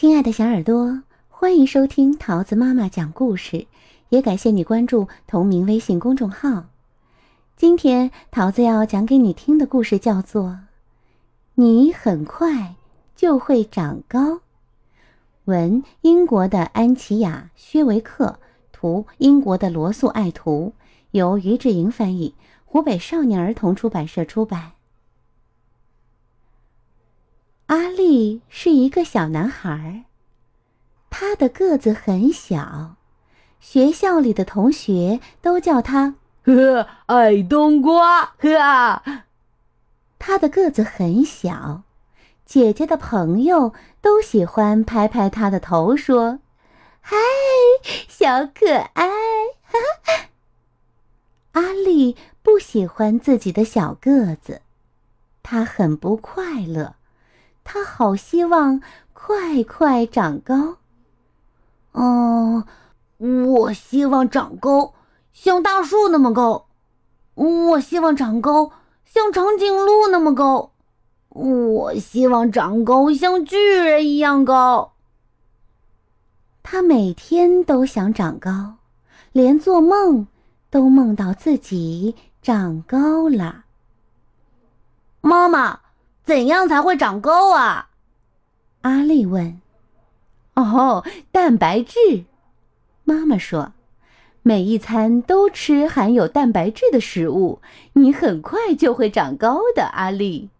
亲爱的小耳朵，欢迎收听桃子妈妈讲故事，也感谢你关注同名微信公众号。今天桃子要讲给你听的故事叫做《你很快就会长高》。文：英国的安琪亚·薛维克，图：英国的罗素爱图，由于志莹翻译，湖北少年儿童出版社出版。阿力是一个小男孩，他的个子很小，学校里的同学都叫他“呵矮冬瓜”。呵，他的个子很小，姐姐的朋友都喜欢拍拍他的头，说：“嗨，小可爱。”阿力不喜欢自己的小个子，他很不快乐。他好希望快快长高。哦，我希望长高，像大树那么高。我希望长高，像长颈鹿那么高。我希望长高，像巨人一样高。他每天都想长高，连做梦都梦到自己长高了。妈妈。怎样才会长高啊？阿丽问。哦，蛋白质。妈妈说，每一餐都吃含有蛋白质的食物，你很快就会长高的。阿丽。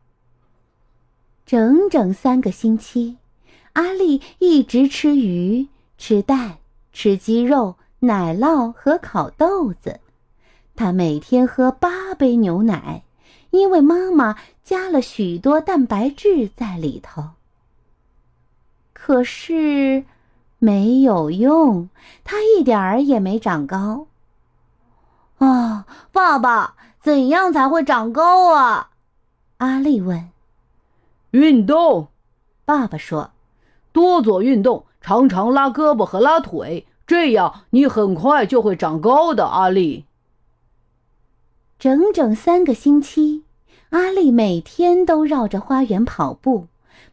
整整三个星期，阿丽一直吃鱼、吃蛋、吃鸡肉、奶酪和烤豆子。她每天喝八杯牛奶。因为妈妈加了许多蛋白质在里头，可是没有用，他一点儿也没长高。啊，爸爸，怎样才会长高啊？阿丽问。运动，爸爸说，多做运动，常常拉胳膊和拉腿，这样你很快就会长高的。阿丽。整整三个星期，阿丽每天都绕着花园跑步，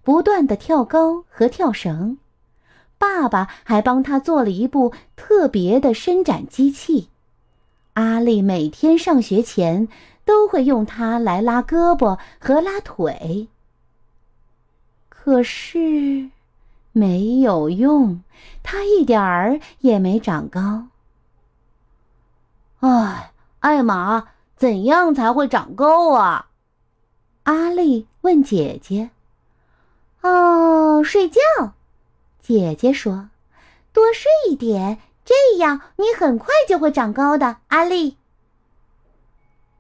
不断的跳高和跳绳。爸爸还帮他做了一部特别的伸展机器。阿丽每天上学前都会用它来拉胳膊和拉腿。可是，没有用，他一点儿也没长高。哎，艾玛。怎样才会长高啊？阿丽问姐姐。哦，睡觉。姐姐说：“多睡一点，这样你很快就会长高的。”阿丽。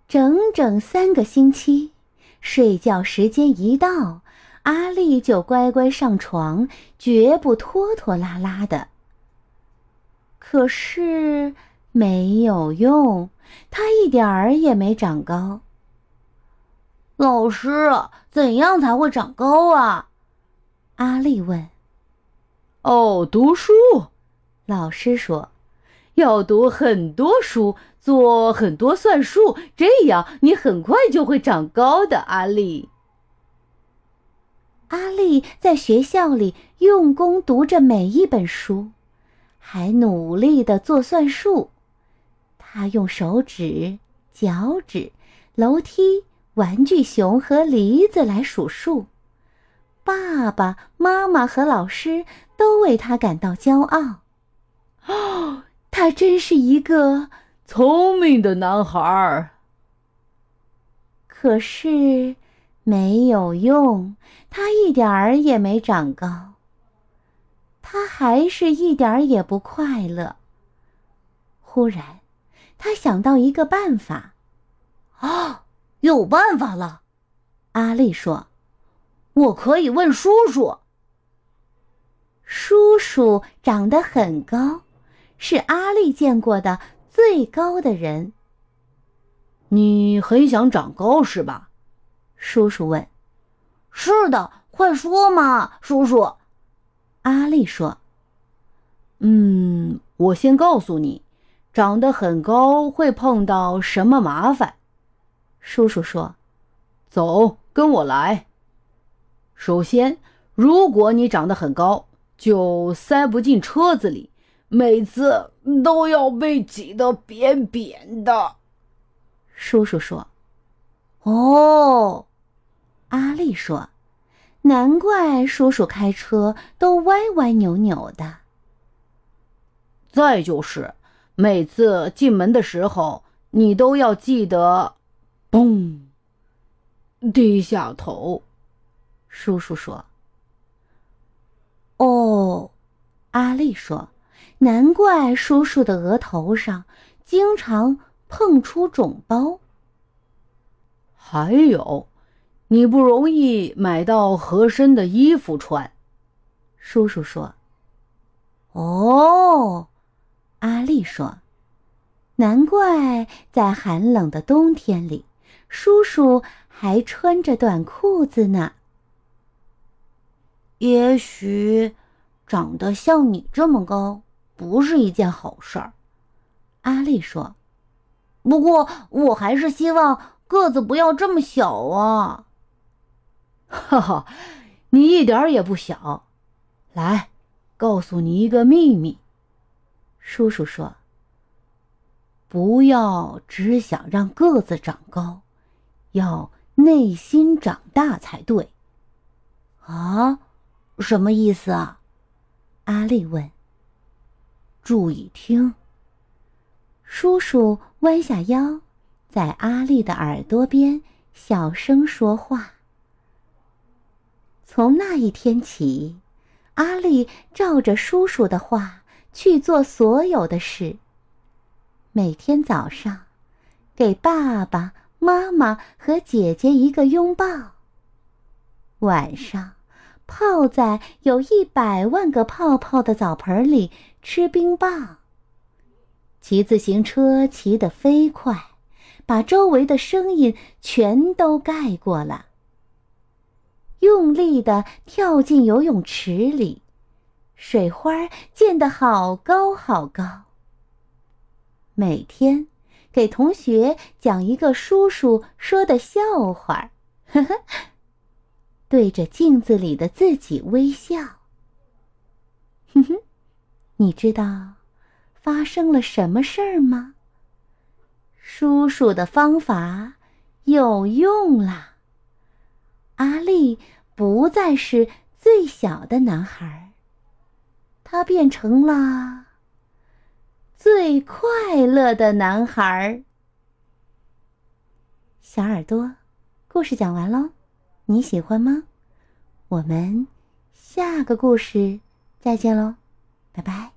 整整三个星期，睡觉时间一到，阿丽就乖乖上床，绝不拖拖拉拉的。可是没有用。他一点儿也没长高。老师，怎样才会长高啊？阿丽问。哦，读书。老师说，要读很多书，做很多算术，这样你很快就会长高的。阿丽。阿丽在学校里用功读着每一本书，还努力的做算术。她用手指、脚趾、楼梯、玩具熊和梨子来数数，爸爸妈妈和老师都为他感到骄傲。哦，他真是一个聪明的男孩儿。可是没有用，他一点儿也没长高。他还是一点儿也不快乐。忽然。他想到一个办法，哦，有办法了！阿丽说：“我可以问叔叔。”叔叔长得很高，是阿丽见过的最高的人。你很想长高是吧？叔叔问。“是的，快说嘛，叔叔。”阿丽说。“嗯，我先告诉你。”长得很高会碰到什么麻烦？叔叔说：“走，跟我来。首先，如果你长得很高，就塞不进车子里，每次都要被挤得扁扁的。叔叔说：“哦。”阿丽说：“难怪叔叔开车都歪歪扭扭的。”再就是，每次进门的时候，你都要记得，嘣，低下头。叔叔说：“哦。”阿丽说：“难怪叔叔的额头上经常碰出肿包。”还有。你不容易买到合身的衣服穿，叔叔说。哦，阿丽说，难怪在寒冷的冬天里，叔叔还穿着短裤子呢。也许长得像你这么高不是一件好事儿，阿丽说。不过我还是希望个子不要这么小啊。哈哈，你一点也不小。来，告诉你一个秘密。叔叔说：“不要只想让个子长高，要内心长大才对。”啊，什么意思啊？阿丽问。注意听。叔叔弯下腰，在阿丽的耳朵边小声说话。从那一天起，阿丽照着叔叔的话去做所有的事。每天早上，给爸爸妈妈和姐姐一个拥抱。晚上，泡在有一百万个泡泡的澡盆里吃冰棒。骑自行车骑得飞快，把周围的声音全都盖过了。用力的跳进游泳池里，水花溅得好高好高。每天给同学讲一个叔叔说的笑话，呵呵，对着镜子里的自己微笑。哼哼，你知道发生了什么事儿吗？叔叔的方法有用啦。阿丽不再是最小的男孩，他变成了快乐的男孩。小耳朵，故事讲完喽，你喜欢吗？我们下个故事再见喽，拜拜。